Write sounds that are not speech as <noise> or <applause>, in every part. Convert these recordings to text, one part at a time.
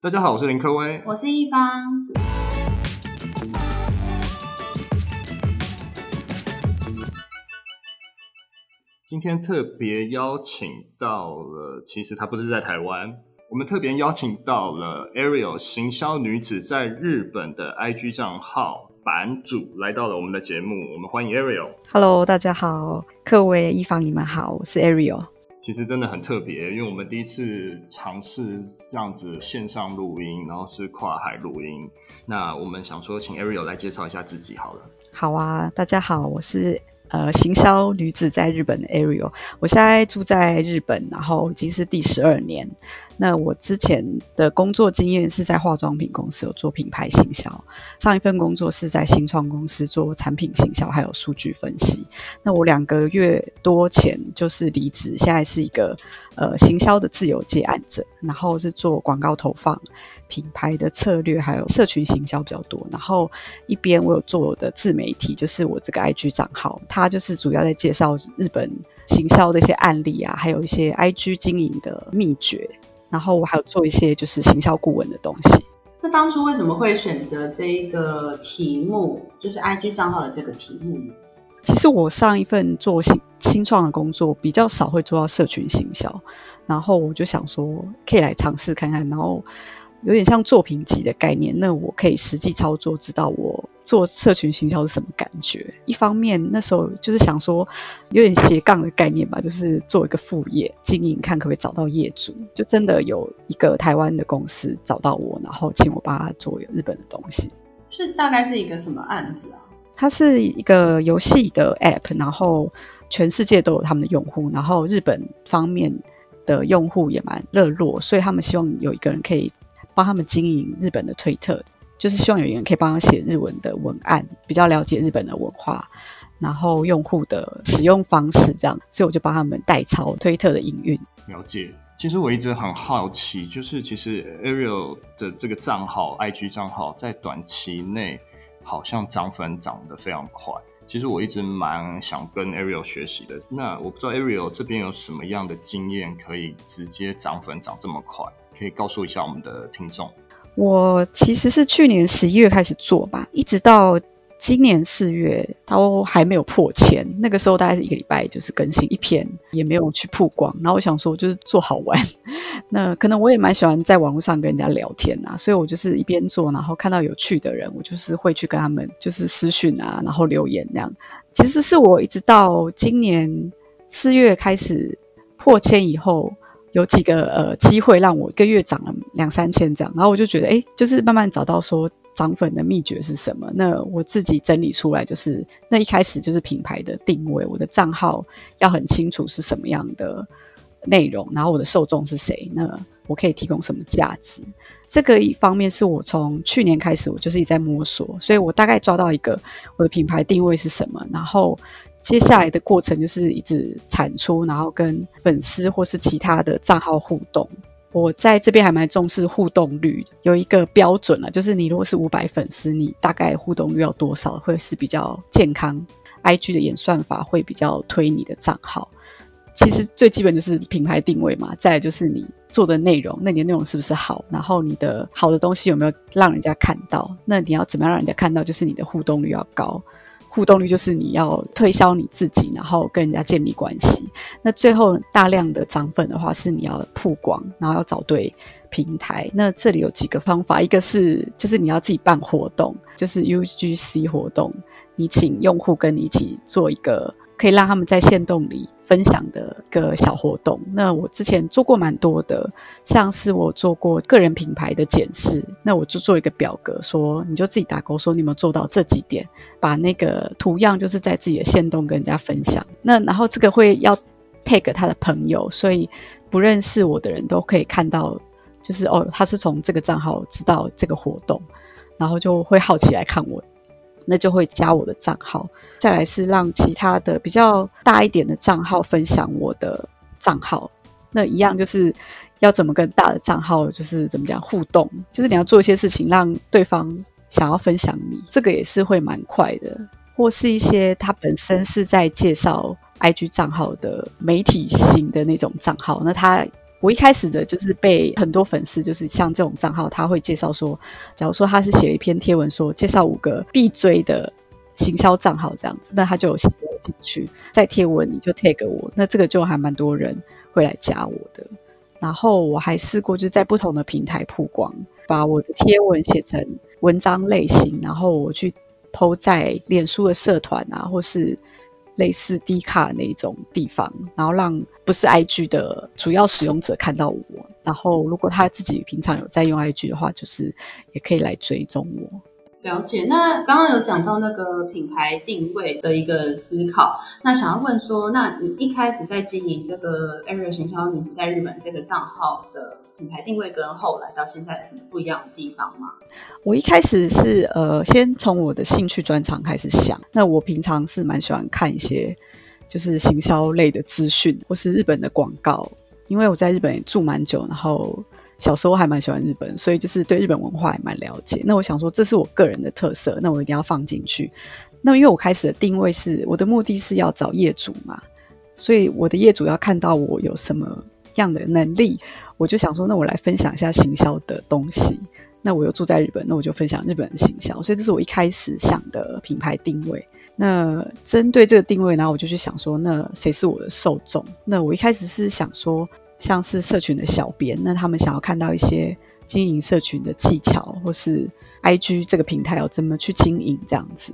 大家好，我是林科威，我是一方。今天特别邀请到了，其实她不是在台湾，我们特别邀请到了 Ariel 行销女子在日本的 IG 账号版主来到了我们的节目，我们欢迎 Ariel。Hello，大家好，各位、一方，你们好，我是 Ariel。其实真的很特别，因为我们第一次尝试这样子线上录音，然后是跨海录音。那我们想说，请 Ariel 来介绍一下自己好了。好啊，大家好，我是呃行销女子在日本的 Ariel，我现在住在日本，然后已经是第十二年。那我之前的工作经验是在化妆品公司有做品牌行销，上一份工作是在新创公司做产品行销，还有数据分析。那我两个月多前就是离职，现在是一个呃行销的自由接案者，然后是做广告投放、品牌的策略，还有社群行销比较多。然后一边我有做我的自媒体，就是我这个 IG 账号，它就是主要在介绍日本行销的一些案例啊，还有一些 IG 经营的秘诀。然后我还有做一些就是行销顾问的东西。那当初为什么会选择这一个题目，就是 IG 账号的这个题目呢？其实我上一份做新新创的工作比较少会做到社群行销，然后我就想说可以来尝试看看，然后。有点像作品集的概念，那我可以实际操作，知道我做社群行销是什么感觉。一方面，那时候就是想说，有点斜杠的概念吧，就是做一个副业经营，看可不可以找到业主。就真的有一个台湾的公司找到我，然后请我帮他做日本的东西。是大概是一个什么案子啊？它是一个游戏的 App，然后全世界都有他们的用户，然后日本方面的用户也蛮热络，所以他们希望有一个人可以。帮他们经营日本的推特，就是希望有人可以帮他写日文的文案，比较了解日本的文化，然后用户的使用方式这样，所以我就帮他们代操推特的营运。了解。其实我一直很好奇，就是其实 Ariel 的这个账号，IG 账号在短期内好像涨粉涨得非常快。其实我一直蛮想跟 Ariel 学习的。那我不知道 Ariel 这边有什么样的经验，可以直接涨粉涨这么快？可以告诉一下我们的听众。我其实是去年十一月开始做吧，一直到今年四月都还没有破千。那个时候大概是一个礼拜就是更新一篇，也没有去曝光。然后我想说就是做好玩，<laughs> 那可能我也蛮喜欢在网络上跟人家聊天啊，所以我就是一边做，然后看到有趣的人，我就是会去跟他们就是私讯啊，然后留言那样。其实是我一直到今年四月开始破千以后。有几个呃机会让我一个月涨了两三千这样，然后我就觉得哎，就是慢慢找到说涨粉的秘诀是什么。那我自己整理出来就是，那一开始就是品牌的定位，我的账号要很清楚是什么样的内容，然后我的受众是谁，那我可以提供什么价值。这个一方面是我从去年开始我就是一直在摸索，所以我大概抓到一个我的品牌定位是什么，然后。接下来的过程就是一直产出，然后跟粉丝或是其他的账号互动。我在这边还蛮重视互动率，有一个标准了，就是你如果是五百粉丝，你大概互动率要多少会是比较健康？IG 的演算法会比较推你的账号。其实最基本就是品牌定位嘛，再来就是你做的内容，那你的内容是不是好？然后你的好的东西有没有让人家看到？那你要怎么样让人家看到？就是你的互动率要高。互动率就是你要推销你自己，然后跟人家建立关系。那最后大量的涨粉的话，是你要曝光，然后要找对平台。那这里有几个方法，一个是就是你要自己办活动，就是 UGC 活动，你请用户跟你一起做一个。可以让他们在线动里分享的一个小活动。那我之前做过蛮多的，像是我做过个人品牌的检视，那我就做一个表格，说你就自己打勾，说你有没有做到这几点，把那个图样就是在自己的线动跟人家分享。那然后这个会要 tag 他的朋友，所以不认识我的人都可以看到，就是哦，他是从这个账号知道这个活动，然后就会好奇来看我。那就会加我的账号，再来是让其他的比较大一点的账号分享我的账号。那一样就是要怎么跟大的账号就是怎么讲互动，就是你要做一些事情让对方想要分享你，这个也是会蛮快的。或是一些他本身是在介绍 IG 账号的媒体型的那种账号，那他我一开始的就是被很多粉丝，就是像这种账号，他会介绍说，假如说他是写了一篇贴文说介绍五个必追的行销账号这样子，那他就有写进去，在贴文你就 tag 我，那这个就还蛮多人会来加我的。然后我还试过就是在不同的平台曝光，把我的贴文写成文章类型，然后我去 po 在脸书的社团啊，或是。类似 D 卡那种地方，然后让不是 IG 的主要使用者看到我。然后，如果他自己平常有在用 IG 的话，就是也可以来追踪我。了解，那刚刚有讲到那个品牌定位的一个思考，那想要问说，那你一开始在经营这个 Area 行销你在日本这个账号的品牌定位，跟后来到现在有什么不一样的地方吗？我一开始是呃，先从我的兴趣专长开始想，那我平常是蛮喜欢看一些就是行销类的资讯，或是日本的广告，因为我在日本住蛮久，然后。小时候还蛮喜欢日本，所以就是对日本文化也蛮了解。那我想说，这是我个人的特色，那我一定要放进去。那因为我开始的定位是，我的目的是要找业主嘛，所以我的业主要看到我有什么样的能力，我就想说，那我来分享一下行销的东西。那我又住在日本，那我就分享日本的行销。所以这是我一开始想的品牌定位。那针对这个定位，然后我就去想说，那谁是我的受众？那我一开始是想说。像是社群的小编，那他们想要看到一些经营社群的技巧，或是 IG 这个平台要怎么去经营这样子。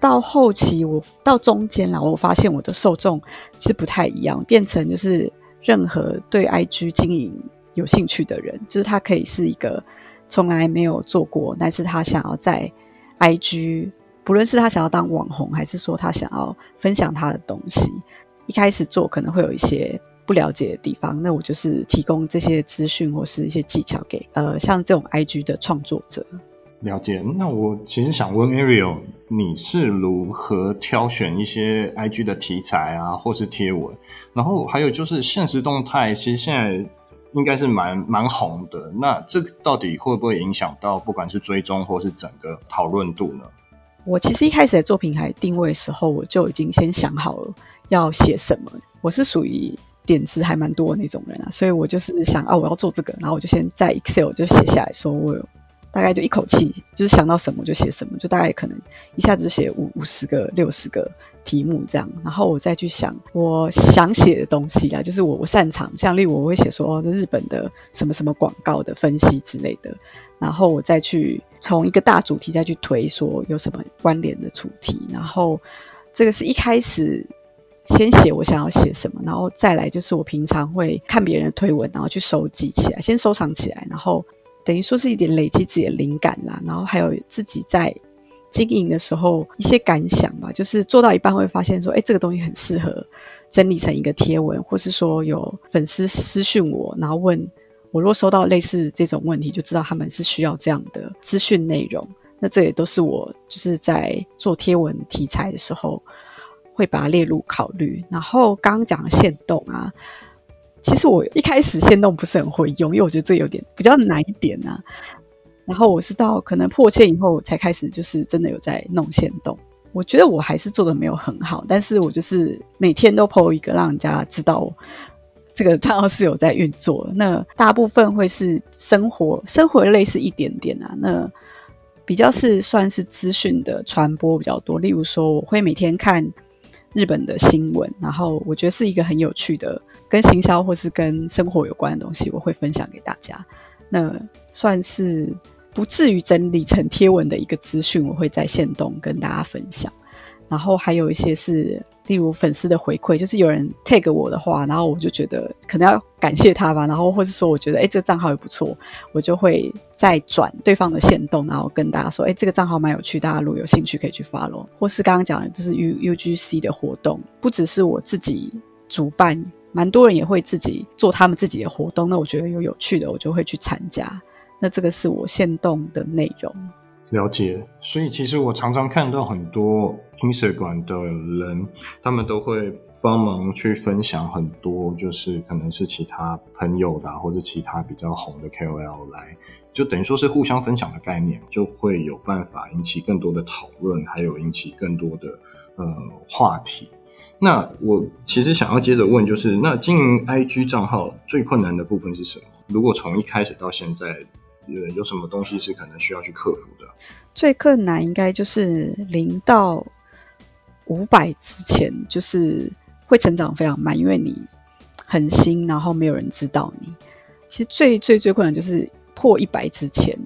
到后期我到中间了，我发现我的受众是不太一样，变成就是任何对 IG 经营有兴趣的人，就是他可以是一个从来没有做过，但是他想要在 IG，不论是他想要当网红，还是说他想要分享他的东西，一开始做可能会有一些。不了解的地方，那我就是提供这些资讯或是一些技巧给呃，像这种 IG 的创作者。了解。那我其实想问 Ariel，你是如何挑选一些 IG 的题材啊，或是贴文？然后还有就是现实动态，其实现在应该是蛮蛮红的。那这个到底会不会影响到不管是追踪或是整个讨论度呢？我其实一开始在做品牌定位的时候，我就已经先想好了要写什么。我是属于。点子还蛮多的那种人啊，所以我就是想啊，我要做这个，然后我就先在 Excel 就写下来说，我有大概就一口气就是想到什么就写什么，就大概可能一下子就写五五十个、六十个题目这样，然后我再去想我想写的东西啦，就是我我擅长，像例如我会写说哦日本的什么什么广告的分析之类的，然后我再去从一个大主题再去推说有什么关联的主题，然后这个是一开始。先写我想要写什么，然后再来就是我平常会看别人的推文，然后去收集起来，先收藏起来，然后等于说是一点累积自己的灵感啦，然后还有自己在经营的时候一些感想吧，就是做到一半会发现说，哎，这个东西很适合整理成一个贴文，或是说有粉丝私讯我，然后问我，如果收到类似这种问题，就知道他们是需要这样的资讯内容，那这也都是我就是在做贴文题材的时候。会把它列入考虑，然后刚刚讲限动啊，其实我一开始限动不是很会用，因为我觉得这有点比较难一点啊。然后我是到可能破千以后才开始，就是真的有在弄限动。我觉得我还是做的没有很好，但是我就是每天都 po 一个，让人家知道这个账号是有在运作。那大部分会是生活，生活类似一点点啊。那比较是算是资讯的传播比较多，例如说我会每天看。日本的新闻，然后我觉得是一个很有趣的，跟行销或是跟生活有关的东西，我会分享给大家。那算是不至于整理成贴文的一个资讯，我会在线动跟大家分享。然后还有一些是。例如粉丝的回馈，就是有人 tag 我的话，然后我就觉得可能要感谢他吧，然后或是说我觉得哎这个账号也不错，我就会再转对方的限动，然后跟大家说哎这个账号蛮有趣，大家如果有兴趣可以去 follow。或是刚刚讲的就是 U UGC 的活动，不只是我自己主办，蛮多人也会自己做他们自己的活动，那我觉得有有趣的我就会去参加，那这个是我限动的内容。了解，所以其实我常常看到很多 Instagram 的人，他们都会帮忙去分享很多，就是可能是其他朋友的，或者其他比较红的 KOL 来，就等于说是互相分享的概念，就会有办法引起更多的讨论，还有引起更多的呃话题。那我其实想要接着问，就是那经营 IG 账号最困难的部分是什么？如果从一开始到现在，有有什么东西是可能需要去克服的？最困难应该就是零到五百之前，就是会成长非常慢，因为你很新，然后没有人知道你。其实最最最困难就是破一百之前。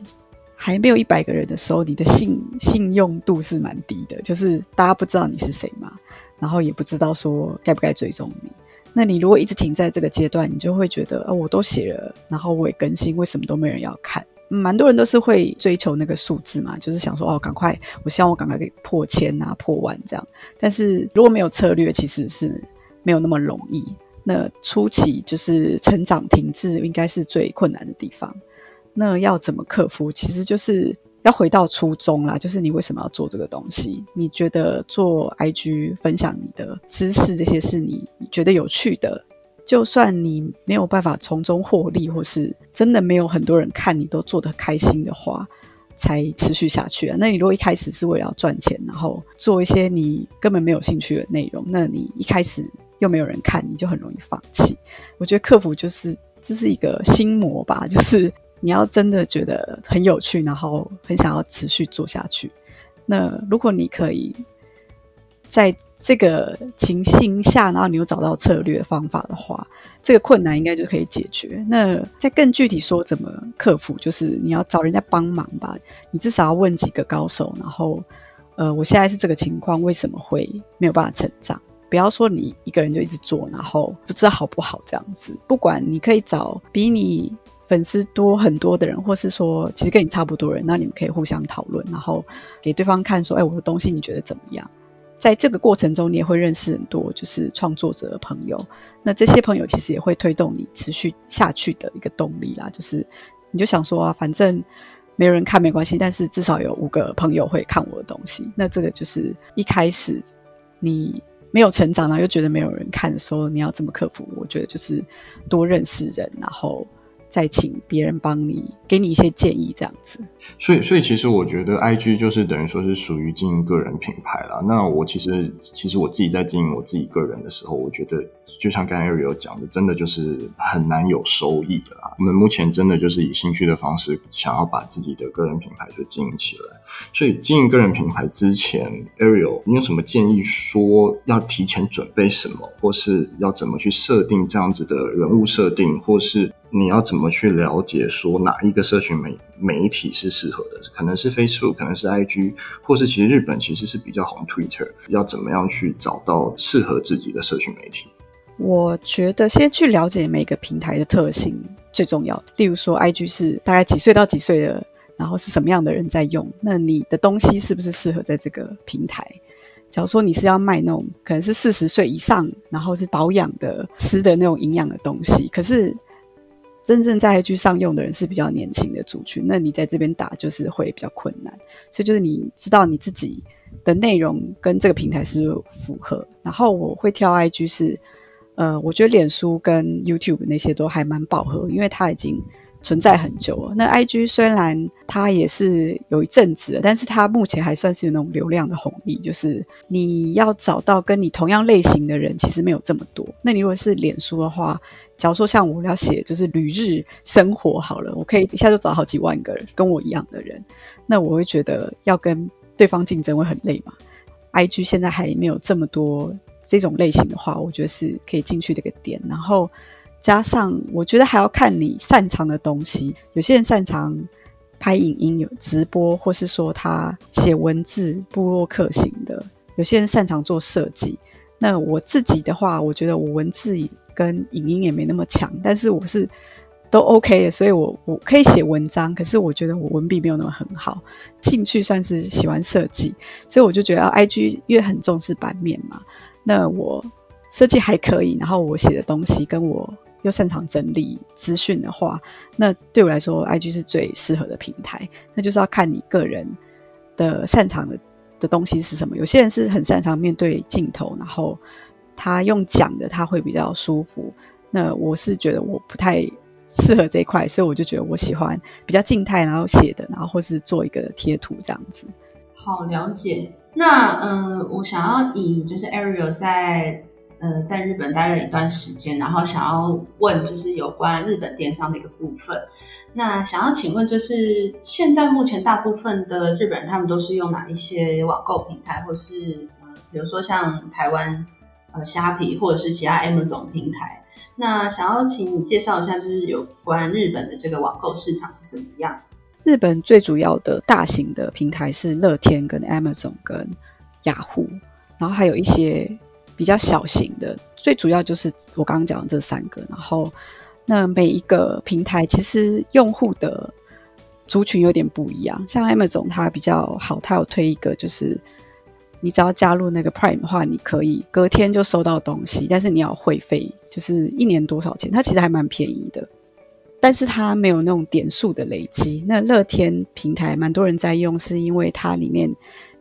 还没有一百个人的时候，你的信信用度是蛮低的，就是大家不知道你是谁嘛，然后也不知道说该不该追踪你。那你如果一直停在这个阶段，你就会觉得，哦，我都写了，然后我也更新，为什么都没人要看？蛮多人都是会追求那个数字嘛，就是想说，哦，赶快，我希望我赶快给破千啊，破万这样。但是如果没有策略，其实是没有那么容易。那初期就是成长停滞，应该是最困难的地方。那要怎么克服？其实就是要回到初衷啦，就是你为什么要做这个东西？你觉得做 IG 分享你的知识这些是你觉得有趣的，就算你没有办法从中获利，或是真的没有很多人看你都做得开心的话，才持续下去啊。那你如果一开始是为了赚钱，然后做一些你根本没有兴趣的内容，那你一开始又没有人看，你就很容易放弃。我觉得克服就是这是一个心魔吧，就是。你要真的觉得很有趣，然后很想要持续做下去。那如果你可以在这个情形下，然后你又找到策略方法的话，这个困难应该就可以解决。那再更具体说怎么克服，就是你要找人家帮忙吧。你至少要问几个高手，然后呃，我现在是这个情况，为什么会没有办法成长？不要说你一个人就一直做，然后不知道好不好这样子。不管你可以找比你。粉丝多很多的人，或是说其实跟你差不多人，那你们可以互相讨论，然后给对方看说，哎，我的东西你觉得怎么样？在这个过程中，你也会认识很多就是创作者的朋友，那这些朋友其实也会推动你持续下去的一个动力啦。就是你就想说啊，反正没有人看没关系，但是至少有五个朋友会看我的东西。那这个就是一开始你没有成长，然后又觉得没有人看的时候，你要怎么克服？我觉得就是多认识人，然后。再请别人帮你，给你一些建议，这样子。所以，所以其实我觉得，IG 就是等于说是属于经营个人品牌啦。那我其实，其实我自己在经营我自己个人的时候，我觉得，就像刚才 Ariel 讲的，真的就是很难有收益的啦。我们目前真的就是以兴趣的方式，想要把自己的个人品牌就经营起来。所以，经营个人品牌之前，Ariel，你有什么建议？说要提前准备什么，或是要怎么去设定这样子的人物设定，或是？你要怎么去了解说哪一个社群媒媒体是适合的？可能是 Facebook，可能是 IG，或是其实日本其实是比较红 Twitter。要怎么样去找到适合自己的社群媒体？我觉得先去了解每个平台的特性最重要。例如说，IG 是大概几岁到几岁的，然后是什么样的人在用？那你的东西是不是适合在这个平台？假如说你是要卖那种可能是四十岁以上，然后是保养的、吃的那种营养的东西，可是。真正在 IG 上用的人是比较年轻的族群，那你在这边打就是会比较困难。所以就是你知道你自己的内容跟这个平台是符合。然后我会挑 IG 是，呃，我觉得脸书跟 YouTube 那些都还蛮饱和，因为它已经存在很久了。那 IG 虽然它也是有一阵子了，但是它目前还算是有那种流量的红利，就是你要找到跟你同样类型的人，其实没有这么多。那你如果是脸书的话，假如说像我要写就是旅日生活好了，我可以一下就找好几万个人跟我一样的人，那我会觉得要跟对方竞争会很累嘛。IG 现在还没有这么多这种类型的话，我觉得是可以进去的一个点。然后加上我觉得还要看你擅长的东西，有些人擅长拍影音、有直播，或是说他写文字、部落客型的；有些人擅长做设计。那我自己的话，我觉得我文字跟影音也没那么强，但是我是都 OK 的，所以我我可以写文章，可是我觉得我文笔没有那么很好。兴趣算是喜欢设计，所以我就觉得 IG 因为很重视版面嘛，那我设计还可以，然后我写的东西跟我又擅长整理资讯的话，那对我来说 IG 是最适合的平台。那就是要看你个人的擅长的。的东西是什么？有些人是很擅长面对镜头，然后他用讲的他会比较舒服。那我是觉得我不太适合这一块，所以我就觉得我喜欢比较静态，然后写的，然后或是做一个贴图这样子。好了解。那呃，我想要以就是 Ariel 在呃在日本待了一段时间，然后想要问就是有关日本电商的一个部分。那想要请问，就是现在目前大部分的日本人他们都是用哪一些网购平台，或是呃，比如说像台湾呃虾皮，或者是其他 Amazon 平台？那想要请你介绍一下，就是有关日本的这个网购市场是怎么样？日本最主要的大型的平台是乐天、跟 Amazon、跟雅虎，然后还有一些比较小型的，最主要就是我刚刚讲的这三个。然后那每一个平台其实用户的族群有点不一样，像 Amazon 它比较好，它有推一个就是。你只要加入那个 Prime 的话，你可以隔天就收到东西，但是你要会费，就是一年多少钱？它其实还蛮便宜的，但是它没有那种点数的累积。那乐天平台蛮多人在用，是因为它里面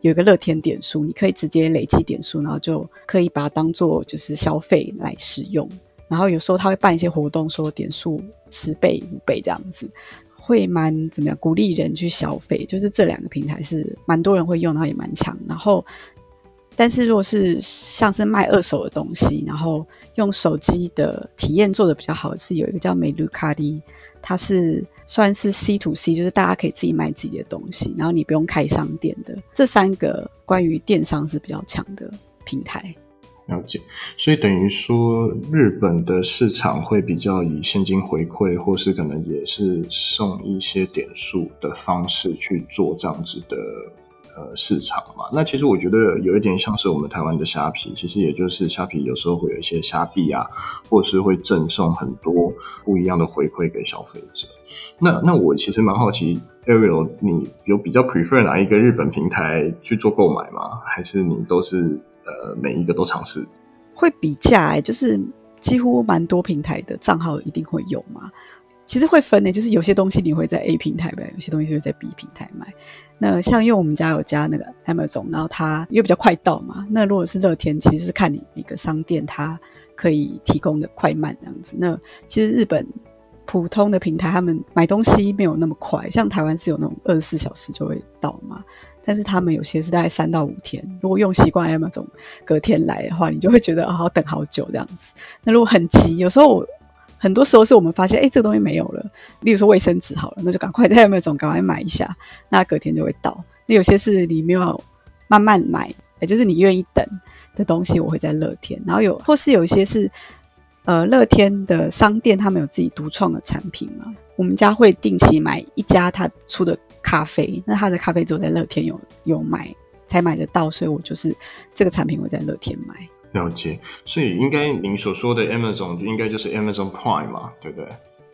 有一个乐天点数，你可以直接累积点数，然后就可以把它当做就是消费来使用。然后有时候他会办一些活动，说点数十倍、五倍这样子。会蛮怎么样？鼓励人去消费，就是这两个平台是蛮多人会用，然后也蛮强。然后，但是如果是像是卖二手的东西，然后用手机的体验做的比较好，是有一个叫美卢卡利，它是算是 C to C，就是大家可以自己卖自己的东西，然后你不用开商店的。这三个关于电商是比较强的平台。了解，所以等于说，日本的市场会比较以现金回馈，或是可能也是送一些点数的方式去做这样子的呃市场嘛。那其实我觉得有一点像是我们台湾的虾皮，其实也就是虾皮有时候会有一些虾币啊，或者是会赠送很多不一样的回馈给消费者。那那我其实蛮好奇，Ariel，你有比较 prefer 哪一个日本平台去做购买吗？还是你都是？呃，每一个都尝试，会比价、就是几乎蛮多平台的账号一定会有嘛。其实会分呢、就是有些东西你会在 A 平台买，有些东西会在 B 平台买。那像因为我们家有加那个 Amazon，然后它因为比较快到嘛。那如果是乐天，其实是看你每个商店它可以提供的快慢这样子。那其实日本普通的平台，他们买东西没有那么快，像台湾是有那种二十四小时就会到嘛。但是他们有些是大概三到五天，如果用习惯 Amazon 隔天来的话，你就会觉得好等好久这样子。那如果很急，有时候我很多时候是我们发现，哎，这个东西没有了，例如说卫生纸好了，那就赶快在 Amazon 赶快买一下，那隔天就会到。那有些是你没有慢慢买，也就是你愿意等的东西，我会在乐天。然后有或是有一些是呃乐天的商店，他们有自己独创的产品嘛，我们家会定期买一家他出的。咖啡，那他的咖啡只有在乐天有有买才买得到，所以我就是这个产品我在乐天买。了解，所以应该您所说的 Amazon 就应该就是 Amazon Prime 嘛，对不对？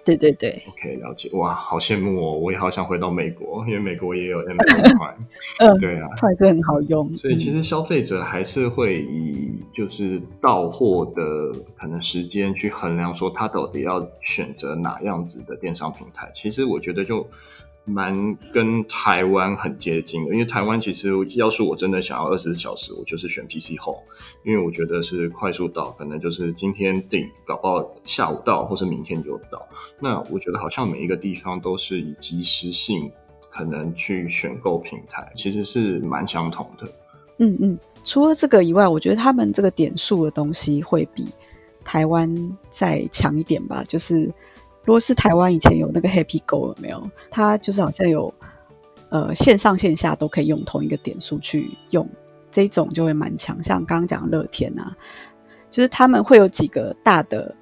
对对对。OK，了解。哇，好羡慕哦！我也好想回到美国，因为美国也有 <laughs> Amazon Prime。<laughs> 嗯，对啊，Prime 真的很好用。所以其实消费者还是会以就是到货的可能时间去衡量，说他到底要选择哪样子的电商平台。其实我觉得就。蛮跟台湾很接近的，因为台湾其实要是我真的想要二十四小时，我就是选 PC Home，因为我觉得是快速到，可能就是今天订，搞不好下午到，或是明天就到。那我觉得好像每一个地方都是以即时性可能去选购平台，其实是蛮相同的。嗯嗯，除了这个以外，我觉得他们这个点数的东西会比台湾再强一点吧，就是。如果是台湾以前有那个 Happy Go 有没有？它就是好像有呃线上线下都可以用同一个点数去用，这种就会蛮强。像刚刚讲乐天啊，就是他们会有几个大的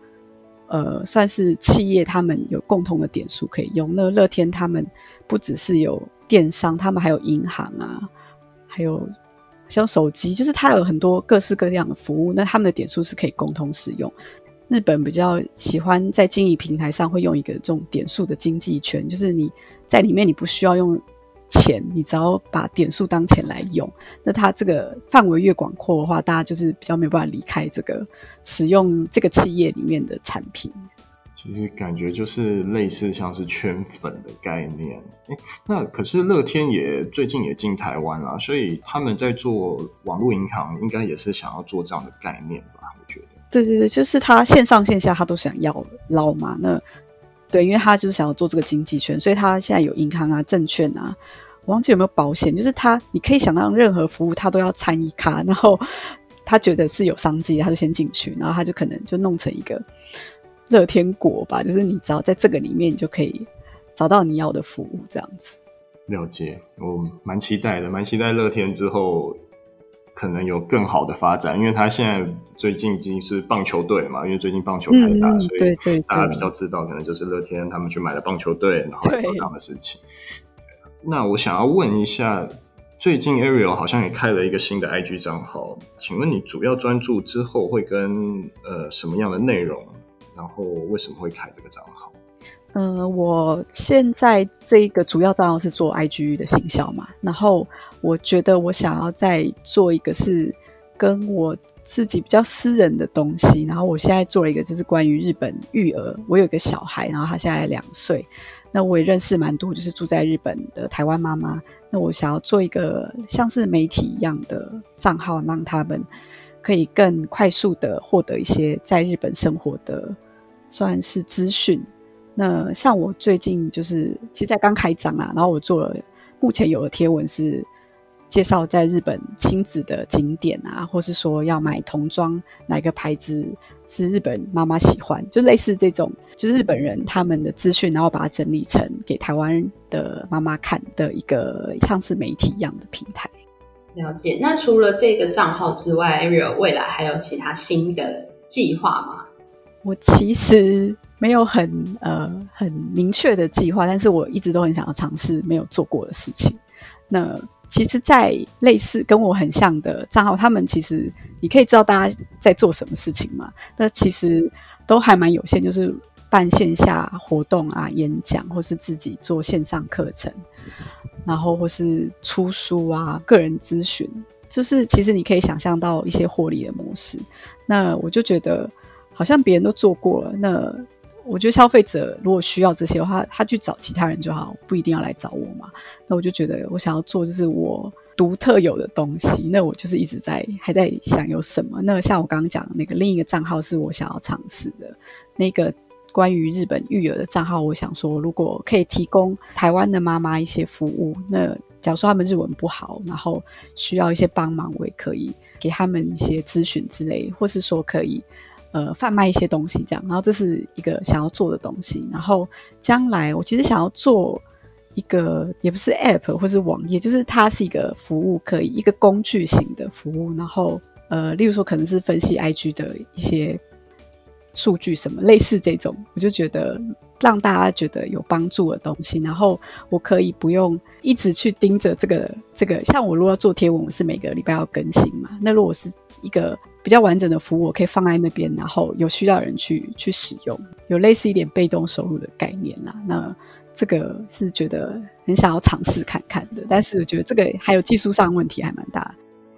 呃算是企业，他们有共同的点数可以用。那乐天他们不只是有电商，他们还有银行啊，还有像手机，就是它有很多各式各样的服务。那他们的点数是可以共同使用。日本比较喜欢在经营平台上会用一个这种点数的经济圈，就是你在里面你不需要用钱，你只要把点数当钱来用。那它这个范围越广阔的话，大家就是比较没有办法离开这个使用这个企业里面的产品。其实感觉就是类似像是圈粉的概念。那可是乐天也最近也进台湾了，所以他们在做网络银行，应该也是想要做这样的概念吧？我觉得。对对对，就是他线上线下他都想要捞嘛。那对，因为他就是想要做这个经济圈，所以他现在有银行啊、证券啊，我忘记有没有保险，就是他你可以想到任何服务他都要参一咖，然后他觉得是有商机，他就先进去，然后他就可能就弄成一个乐天国吧，就是你只要在这个里面，你就可以找到你要的服务，这样子。了解，我蛮期待的，蛮期待乐天之后可能有更好的发展，因为他现在最近已经是棒球队嘛，因为最近棒球开打，嗯、所以大家比较知道，可能就是乐天他们去买了棒球队，然后做这样的事情。那我想要问一下，最近 Ariel 好像也开了一个新的 IG 账号，请问你主要专注之后会跟呃什么样的内容？然后为什么会开这个账号？嗯、我现在这一个主要账号是做 IG 的行销嘛，然后我觉得我想要再做一个是跟我自己比较私人的东西，然后我现在做了一个就是关于日本育儿，我有一个小孩，然后他现在两岁，那我也认识蛮多就是住在日本的台湾妈妈，那我想要做一个像是媒体一样的账号，让他们可以更快速的获得一些在日本生活的算是资讯。那像我最近就是，其实在刚开张啊，然后我做了，目前有的贴文是介绍在日本亲子的景点啊，或是说要买童装哪个牌子是日本妈妈喜欢，就类似这种，就是日本人他们的资讯，然后把它整理成给台湾的妈妈看的一个像是媒体一样的平台。了解。那除了这个账号之外，Ariel 未来还有其他新的计划吗？我其实。没有很呃很明确的计划，但是我一直都很想要尝试没有做过的事情。那其实，在类似跟我很像的账号，他们其实你可以知道大家在做什么事情嘛？那其实都还蛮有限，就是办线下活动啊、演讲，或是自己做线上课程，然后或是出书啊、个人咨询，就是其实你可以想象到一些获利的模式。那我就觉得好像别人都做过了，那。我觉得消费者如果需要这些的话，他去找其他人就好，不一定要来找我嘛。那我就觉得我想要做就是我独特有的东西。那我就是一直在还在想有什么。那像我刚刚讲的那个另一个账号是我想要尝试的那个关于日本育儿的账号。我想说，如果可以提供台湾的妈妈一些服务，那假如说他们日文不好，然后需要一些帮忙，我也可以给他们一些咨询之类，或是说可以。呃，贩卖一些东西这样，然后这是一个想要做的东西。然后将来我其实想要做一个，也不是 App 或是网页，就是它是一个服务，可以一个工具型的服务。然后呃，例如说可能是分析 IG 的一些数据什么，类似这种，我就觉得让大家觉得有帮助的东西。然后我可以不用一直去盯着这个这个，像我如果要做贴文，我是每个礼拜要更新嘛。那如果是一个。比较完整的服务，我可以放在那边，然后有需要的人去去使用，有类似一点被动收入的概念啦。那这个是觉得很想要尝试看看的，但是我觉得这个还有技术上问题还蛮大的。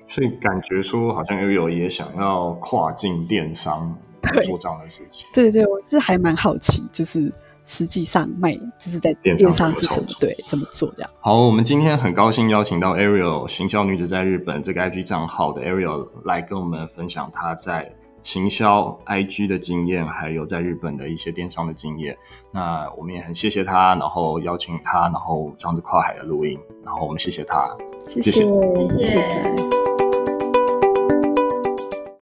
所以感觉说，好像 Ariel 也想要跨境电商做这样的事情。对对对，我是还蛮好奇，就是。实际上卖就是在电商是怎么对怎么做这样。好，我们今天很高兴邀请到 Ariel 行销女子在日本这个 IG 账号的 Ariel 来跟我们分享她在行销 IG 的经验，还有在日本的一些电商的经验。那我们也很谢谢她，然后邀请她，然后这样子跨海的录音，然后我们谢谢她，谢谢谢谢。谢谢